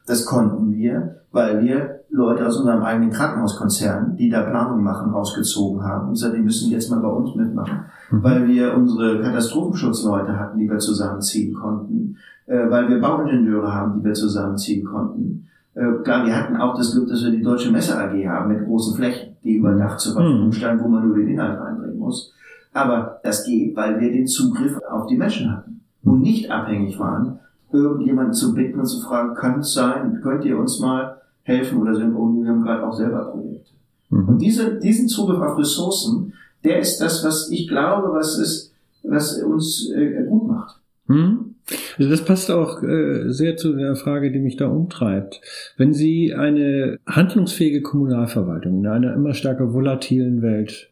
Das konnten wir, weil wir Leute aus unserem eigenen Krankenhauskonzern, die da Planung machen, rausgezogen haben und gesagt, die müssen jetzt mal bei uns mitmachen, mhm. weil wir unsere Katastrophenschutzleute hatten, die wir zusammenziehen konnten, äh, weil wir Bauingenieure haben, die wir zusammenziehen konnten, äh, klar, wir hatten auch das Glück, dass wir die Deutsche Messe AG haben mit großen Flächen, die über Dach zur Verfügung hm. standen, wo man nur den Inhalt reinbringen muss. Aber das geht, weil wir den Zugriff auf die Menschen hatten und nicht abhängig waren, irgendjemanden zu bitten und zu fragen, kann es sein, könnt ihr uns mal helfen oder sind, oh, wir haben gerade auch selber Projekte. Mhm. Und diese, diesen Zugriff auf Ressourcen, der ist das, was ich glaube, was es, was uns äh, gut macht. Hm? Also das passt auch äh, sehr zu der Frage, die mich da umtreibt. Wenn Sie eine handlungsfähige Kommunalverwaltung in einer immer stärker volatilen Welt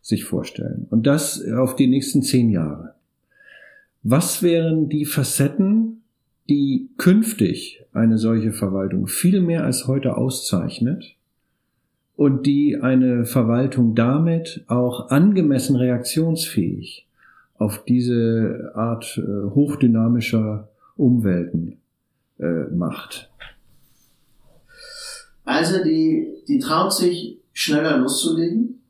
sich vorstellen und das auf die nächsten zehn Jahre, was wären die Facetten, die künftig eine solche Verwaltung viel mehr als heute auszeichnet und die eine Verwaltung damit auch angemessen reaktionsfähig auf diese Art äh, hochdynamischer Umwelten äh, macht. Also die, die traut sich schneller loszulegen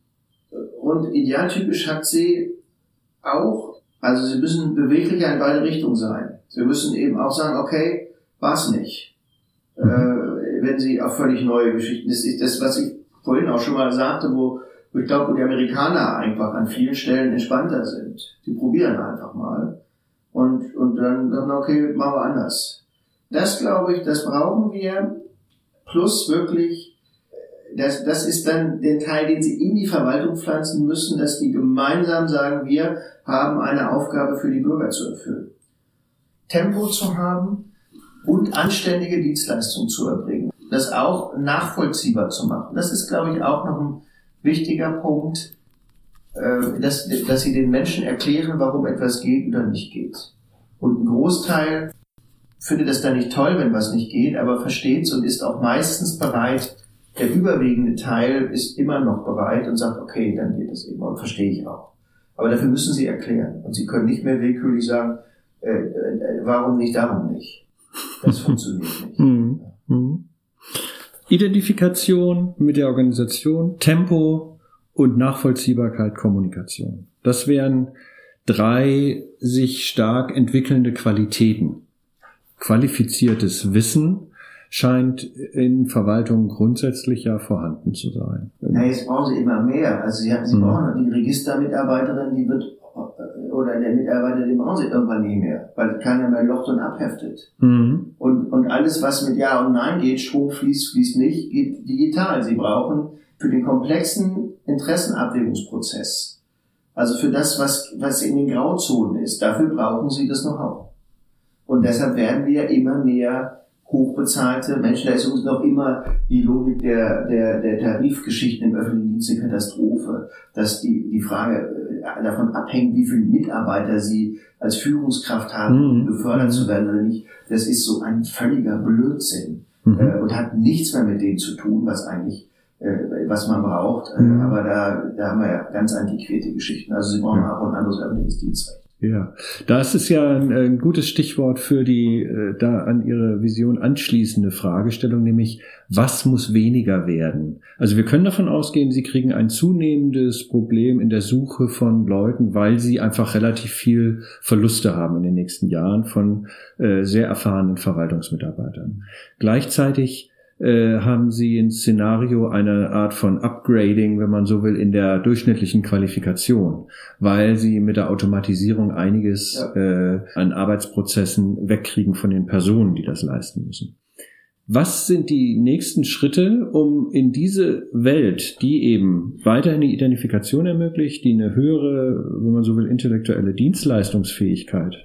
und idealtypisch hat sie auch, also sie müssen beweglicher in beide Richtungen sein. Sie müssen eben auch sagen, okay, war's nicht. Mhm. Äh, wenn sie auch völlig neue Geschichten, das ist das, was ich vorhin auch schon mal sagte, wo ich glaube, wo die Amerikaner einfach an vielen Stellen entspannter sind. Die probieren einfach mal. Und, und dann, dann, okay, machen wir anders. Das glaube ich, das brauchen wir. Plus wirklich, das, das ist dann der Teil, den sie in die Verwaltung pflanzen müssen, dass die gemeinsam sagen, wir haben eine Aufgabe für die Bürger zu erfüllen. Tempo zu haben und anständige Dienstleistungen zu erbringen. Das auch nachvollziehbar zu machen. Das ist, glaube ich, auch noch ein wichtiger Punkt, äh, dass, dass sie den Menschen erklären, warum etwas geht oder nicht geht. Und ein Großteil findet es dann nicht toll, wenn was nicht geht, aber versteht es und ist auch meistens bereit, der überwiegende Teil ist immer noch bereit und sagt, okay, dann geht es eben und verstehe ich auch. Aber dafür müssen sie erklären. Und sie können nicht mehr willkürlich sagen, äh, äh, warum nicht, darum nicht. Das *laughs* funktioniert nicht. Mhm. Mhm. Identifikation mit der Organisation, Tempo und Nachvollziehbarkeit Kommunikation. Das wären drei sich stark entwickelnde Qualitäten. Qualifiziertes Wissen scheint in Verwaltungen grundsätzlich ja vorhanden zu sein. Na, jetzt brauchen Sie immer mehr. Also Sie, haben, Sie mhm. brauchen die Registermitarbeiterin, die wird oder der Mitarbeiter, den brauchen sie irgendwann nicht mehr, weil keiner mehr locht und abheftet. Mhm. Und, und alles, was mit Ja und Nein geht, Strom fließt, fließt nicht, geht digital. Sie brauchen für den komplexen Interessenabwägungsprozess, also für das, was, was in den Grauzonen ist, dafür brauchen sie das Know-how. Und deshalb werden wir immer mehr hochbezahlte Menschen. Da ist uns noch immer die Logik der, der, der Tarifgeschichten im öffentlichen Dienst eine Katastrophe, dass die, die Frage davon abhängt, wie viele Mitarbeiter sie als Führungskraft haben, mhm. befördert zu werden oder nicht. Das ist so ein völliger Blödsinn mhm. äh, und hat nichts mehr mit dem zu tun, was eigentlich äh, was man braucht. Äh, mhm. aber da, da haben wir ja ganz antiquierte Geschichten. Also sie brauchen auch ein anderes öffentliches Dienstrecht. Ja, das ist ja ein, ein, gutes Stichwort für die äh, da an Ihre Vision anschließende Fragestellung, nämlich was muss weniger werden? Also wir können davon ausgehen, Sie kriegen ein zunehmendes Problem in der Suche von Leuten, weil Sie einfach relativ viel Verluste haben in den nächsten Jahren von äh, sehr erfahrenen Verwaltungsmitarbeitern. Gleichzeitig äh, haben sie ein Szenario eine Art von Upgrading, wenn man so will, in der durchschnittlichen Qualifikation, weil sie mit der Automatisierung einiges ja. äh, an Arbeitsprozessen wegkriegen von den Personen, die das leisten müssen. Was sind die nächsten Schritte, um in diese Welt, die eben weiterhin die Identifikation ermöglicht, die eine höhere, wenn man so will, intellektuelle Dienstleistungsfähigkeit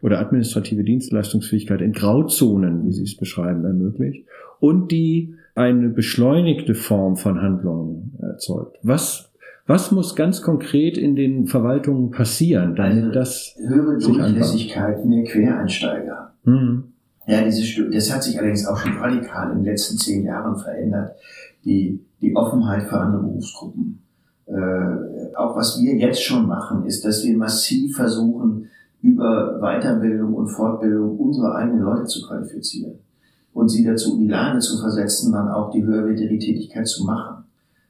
oder administrative Dienstleistungsfähigkeit in Grauzonen, wie Sie es beschreiben, ermöglicht und die eine beschleunigte Form von Handlungen erzeugt. Was, was muss ganz konkret in den Verwaltungen passieren, damit also, das höhere Durchlässigkeit, mehr Quereinsteiger. Mhm. Ja, diese, das hat sich allerdings auch schon radikal in den letzten zehn Jahren verändert. Die, die Offenheit für andere Berufsgruppen. Äh, auch was wir jetzt schon machen, ist, dass wir massiv versuchen, über Weiterbildung und Fortbildung unsere eigenen Leute zu qualifizieren und sie dazu in die Lage zu versetzen, dann auch die höherwertige Tätigkeit zu machen.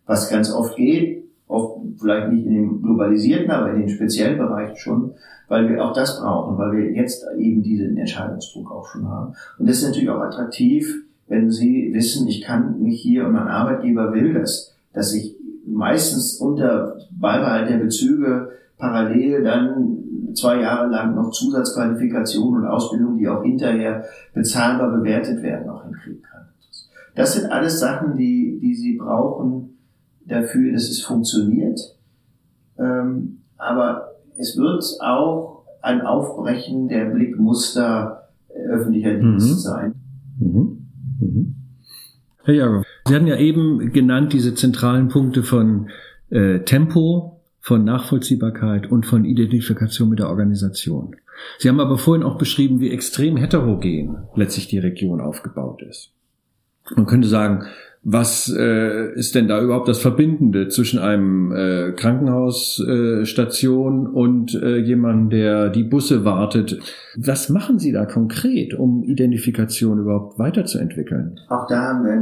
Was ganz oft geht, oft vielleicht nicht in dem globalisierten, aber in den speziellen Bereichen schon, weil wir auch das brauchen, weil wir jetzt eben diesen Entscheidungsdruck auch schon haben. Und das ist natürlich auch attraktiv, wenn Sie wissen, ich kann mich hier und mein Arbeitgeber will das, dass ich meistens unter Beibehalt der Bezüge parallel dann zwei Jahre lang noch Zusatzqualifikation und Ausbildung, die auch hinterher bezahlbar bewertet werden, auch hinkriegen kann. Das sind alles Sachen, die, die Sie brauchen dafür, dass es funktioniert. Ähm, aber es wird auch ein Aufbrechen der Blickmuster öffentlicher Dienst mhm. sein. Mhm. Mhm. Herr Jager, Sie hatten ja eben genannt diese zentralen Punkte von äh, Tempo, von Nachvollziehbarkeit und von Identifikation mit der Organisation. Sie haben aber vorhin auch beschrieben, wie extrem heterogen letztlich die Region aufgebaut ist. Man könnte sagen, was äh, ist denn da überhaupt das Verbindende zwischen einem äh, Krankenhausstation äh, und äh, jemandem, der die Busse wartet? Was machen Sie da konkret, um Identifikation überhaupt weiterzuentwickeln? Auch da haben wir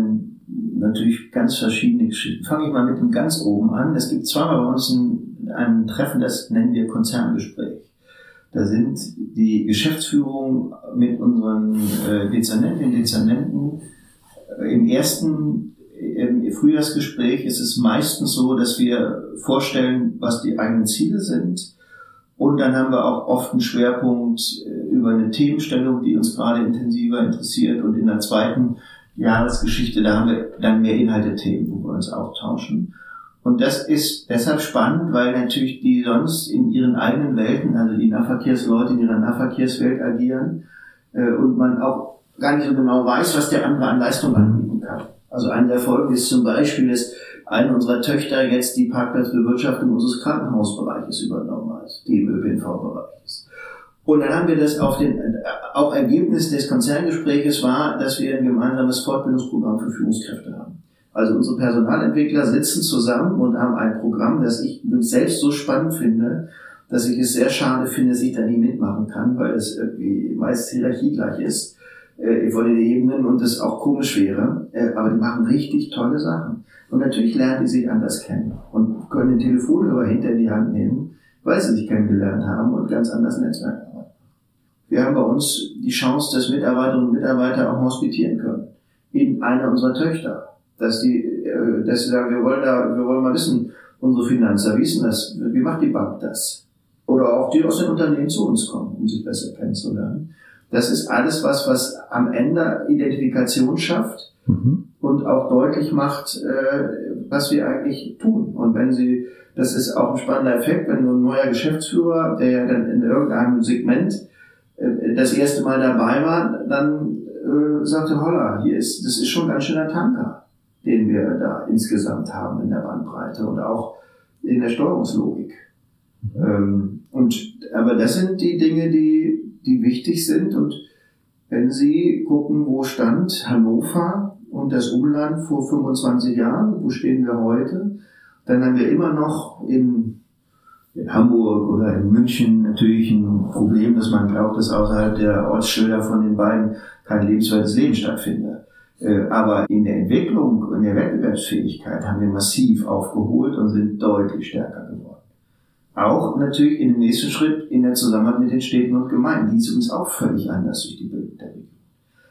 natürlich ganz verschiedene Geschichten. Fange ich mal mit dem ganz oben an. Es gibt zweimal bei uns ein, ein Treffen, das nennen wir Konzerngespräch. Da sind die Geschäftsführung mit unseren äh, Dezernentinnen und Dezernenten im ersten im Frühjahrsgespräch ist es meistens so, dass wir vorstellen, was die eigenen Ziele sind. Und dann haben wir auch oft einen Schwerpunkt äh, über eine Themenstellung, die uns gerade intensiver interessiert. Und in der zweiten Jahresgeschichte, da haben wir dann mehr Inhalte-Themen, wo wir uns austauschen. Und das ist deshalb spannend, weil natürlich die sonst in ihren eigenen Welten, also die Nahverkehrsleute in ihrer Nahverkehrswelt agieren äh, und man auch gar nicht so genau weiß, was der andere an Leistung anbieten kann. Also eine der Folgen ist zum Beispiel, dass eine unserer Töchter jetzt die Parkplatzbewirtschaftung unseres Krankenhausbereiches übernommen hat, die im ÖPNV-Bereich. Und dann haben wir das auf den, auch Ergebnis des Konzerngespräches war, dass wir ein gemeinsames Fortbildungsprogramm für Führungskräfte haben. Also unsere Personalentwickler sitzen zusammen und haben ein Programm, das ich selbst so spannend finde, dass ich es sehr schade finde, dass ich da nie mitmachen kann, weil es irgendwie meist hierarchiegleich ist äh, von den Ebenen und das auch komisch wäre. Äh, aber die machen richtig tolle Sachen. Und natürlich lernen die sich anders kennen und können den Telefonhörer hinter die Hand nehmen, weil sie sich kennengelernt haben und ganz anders Netzwerk. Wir haben bei uns die Chance, dass Mitarbeiterinnen und Mitarbeiter auch hospitieren können. In einer unserer Töchter. Dass die, äh, dass sie sagen, wir wollen da, wir wollen mal wissen, unsere Finanzer, wie ist denn das? Wie macht die Bank das? Oder auch die aus den Unternehmen zu uns kommen, um sich besser kennenzulernen. Das ist alles was, was am Ende Identifikation schafft mhm. und auch deutlich macht, äh, was wir eigentlich tun. Und wenn Sie, das ist auch ein spannender Effekt, wenn so ein neuer Geschäftsführer, der ja dann in irgendeinem Segment das erste Mal dabei war, dann äh, sagte, holla, hier ist, das ist schon ein ganz schöner Tanker, den wir da insgesamt haben in der Bandbreite und auch in der Steuerungslogik. Mhm. Ähm, und, aber das sind die Dinge, die, die wichtig sind. Und wenn Sie gucken, wo stand Hannover und das Umland vor 25 Jahren, wo stehen wir heute, dann haben wir immer noch in, in Hamburg oder in München natürlich ein Problem, dass man glaubt, dass außerhalb der Ortsschilder von den beiden kein lebenswertes Leben stattfindet. Äh, aber in der Entwicklung und der Wettbewerbsfähigkeit haben wir massiv aufgeholt und sind deutlich stärker geworden. Auch natürlich in dem nächsten Schritt in der Zusammenarbeit mit den Städten und Gemeinden. Die ist übrigens auch völlig anders durch die Bildung der Region.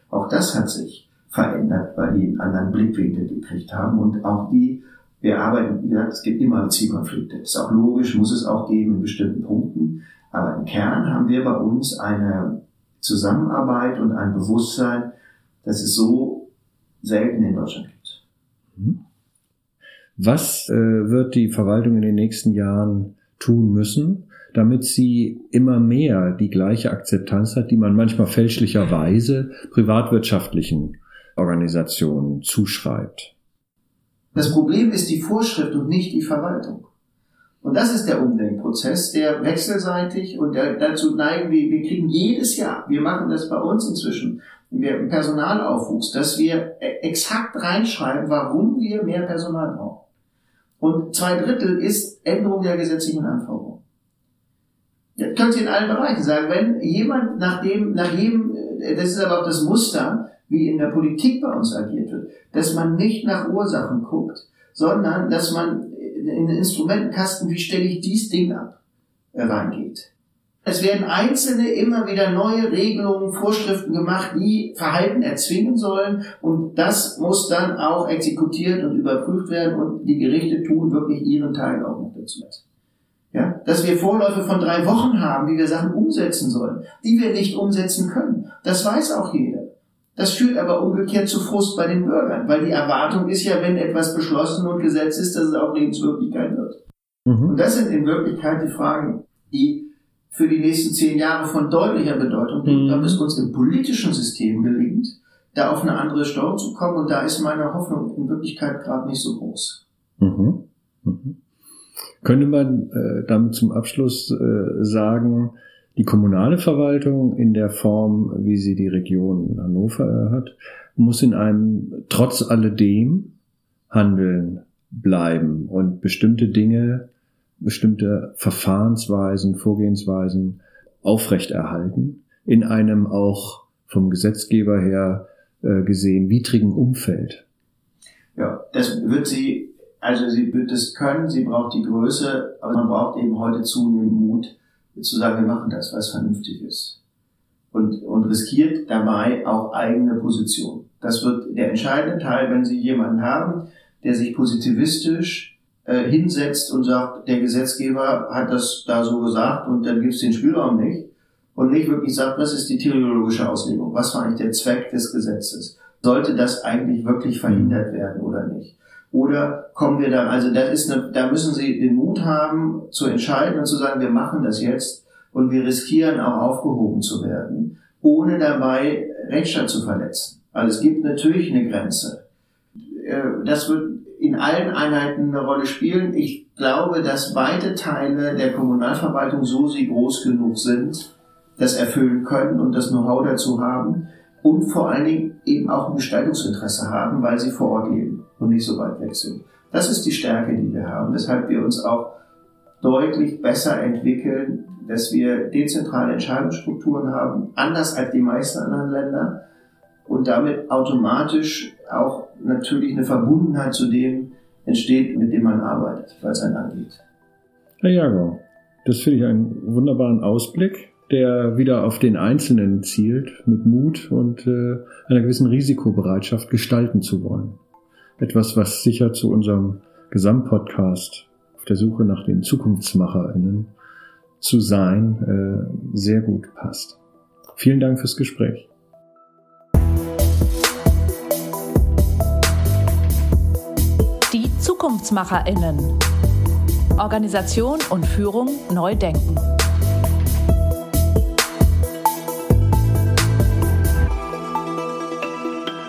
Auch das hat sich verändert, weil die einen anderen Blickwinkel gekriegt haben und auch die, wir arbeiten, wie gesagt, es gibt immer Zielkonflikte. Das ist auch logisch, muss es auch geben in bestimmten Punkten. Aber im Kern haben wir bei uns eine Zusammenarbeit und ein Bewusstsein, das es so selten in Deutschland gibt. Mhm. Was äh, wird die Verwaltung in den nächsten Jahren tun müssen, damit sie immer mehr die gleiche Akzeptanz hat, die man manchmal fälschlicherweise privatwirtschaftlichen Organisationen zuschreibt. Das Problem ist die Vorschrift und nicht die Verwaltung. Und das ist der Umdenkprozess, der wechselseitig und der, dazu neigen wir, wir kriegen jedes Jahr, wir machen das bei uns inzwischen, wir im Personalaufwuchs, dass wir exakt reinschreiben, warum wir mehr Personal brauchen. Und zwei Drittel ist Änderung der gesetzlichen Anforderungen. Das können Sie in allen Bereichen sagen. Wenn jemand nach dem, nach jedem, äh, das ist aber auch das Muster, wie in der Politik bei uns agiert wird, dass man nicht nach Ursachen guckt, sondern dass man in den Instrumentenkasten, wie stelle ich dies Ding ab, reingeht. Es werden einzelne immer wieder neue Regelungen, Vorschriften gemacht, die Verhalten erzwingen sollen. Und das muss dann auch exekutiert und überprüft werden. Und die Gerichte tun wirklich ihren Teil auch noch dazu. Ja, dass wir Vorläufe von drei Wochen haben, wie wir Sachen umsetzen sollen, die wir nicht umsetzen können. Das weiß auch jeder. Das führt aber umgekehrt zu Frust bei den Bürgern, weil die Erwartung ist ja, wenn etwas beschlossen und Gesetz ist, dass es auch Lebenswirklichkeit wird. Mhm. Und das sind in Wirklichkeit die Fragen, die für die nächsten zehn Jahre von deutlicher Bedeutung Mhm. ob es uns im politischen System gelingt, da auf eine andere Steuerung zu kommen. Und da ist meine Hoffnung in Wirklichkeit gerade nicht so groß. Mhm. Mhm. Könnte man äh, damit zum Abschluss äh, sagen, die kommunale Verwaltung in der Form, wie sie die Region Hannover hat, muss in einem trotz alledem Handeln bleiben und bestimmte Dinge, bestimmte Verfahrensweisen, Vorgehensweisen aufrechterhalten in einem auch vom Gesetzgeber her äh, gesehen widrigen Umfeld. Ja, das wird sie, also sie wird es können, sie braucht die Größe, aber man braucht eben heute zunehmend Mut, zu sagen, wir machen das, was vernünftig ist. Und, und riskiert dabei auch eigene Position. Das wird der entscheidende Teil, wenn Sie jemanden haben, der sich positivistisch äh, hinsetzt und sagt, der Gesetzgeber hat das da so gesagt und dann gibt es den Spielraum nicht. Und nicht wirklich sagt, was ist die teleologische Auslegung? Was war eigentlich der Zweck des Gesetzes? Sollte das eigentlich wirklich verhindert werden oder nicht? Oder kommen wir da, also das ist eine, da müssen Sie den Mut haben, zu entscheiden und zu sagen, wir machen das jetzt und wir riskieren auch aufgehoben zu werden, ohne dabei Rechtsstaat zu verletzen. Also es gibt natürlich eine Grenze. Äh, Das wird in allen Einheiten eine Rolle spielen. Ich glaube, dass weite Teile der Kommunalverwaltung, so sie groß genug sind, das erfüllen können und das Know-how dazu haben und vor allen Dingen eben auch ein Gestaltungsinteresse haben, weil sie vor Ort leben und nicht so weit weg sind. Das ist die Stärke, die wir haben, weshalb wir uns auch deutlich besser entwickeln, dass wir dezentrale Entscheidungsstrukturen haben, anders als die meisten anderen Länder und damit automatisch auch natürlich eine Verbundenheit zu dem entsteht, mit dem man arbeitet, es einen angeht. Herr Jago, das finde ich einen wunderbaren Ausblick, der wieder auf den Einzelnen zielt, mit Mut und äh, einer gewissen Risikobereitschaft gestalten zu wollen. Etwas, was sicher zu unserem Gesamtpodcast auf der Suche nach den ZukunftsmacherInnen zu sein äh, sehr gut passt. Vielen Dank fürs Gespräch. Die ZukunftsmacherInnen. Organisation und Führung neu denken.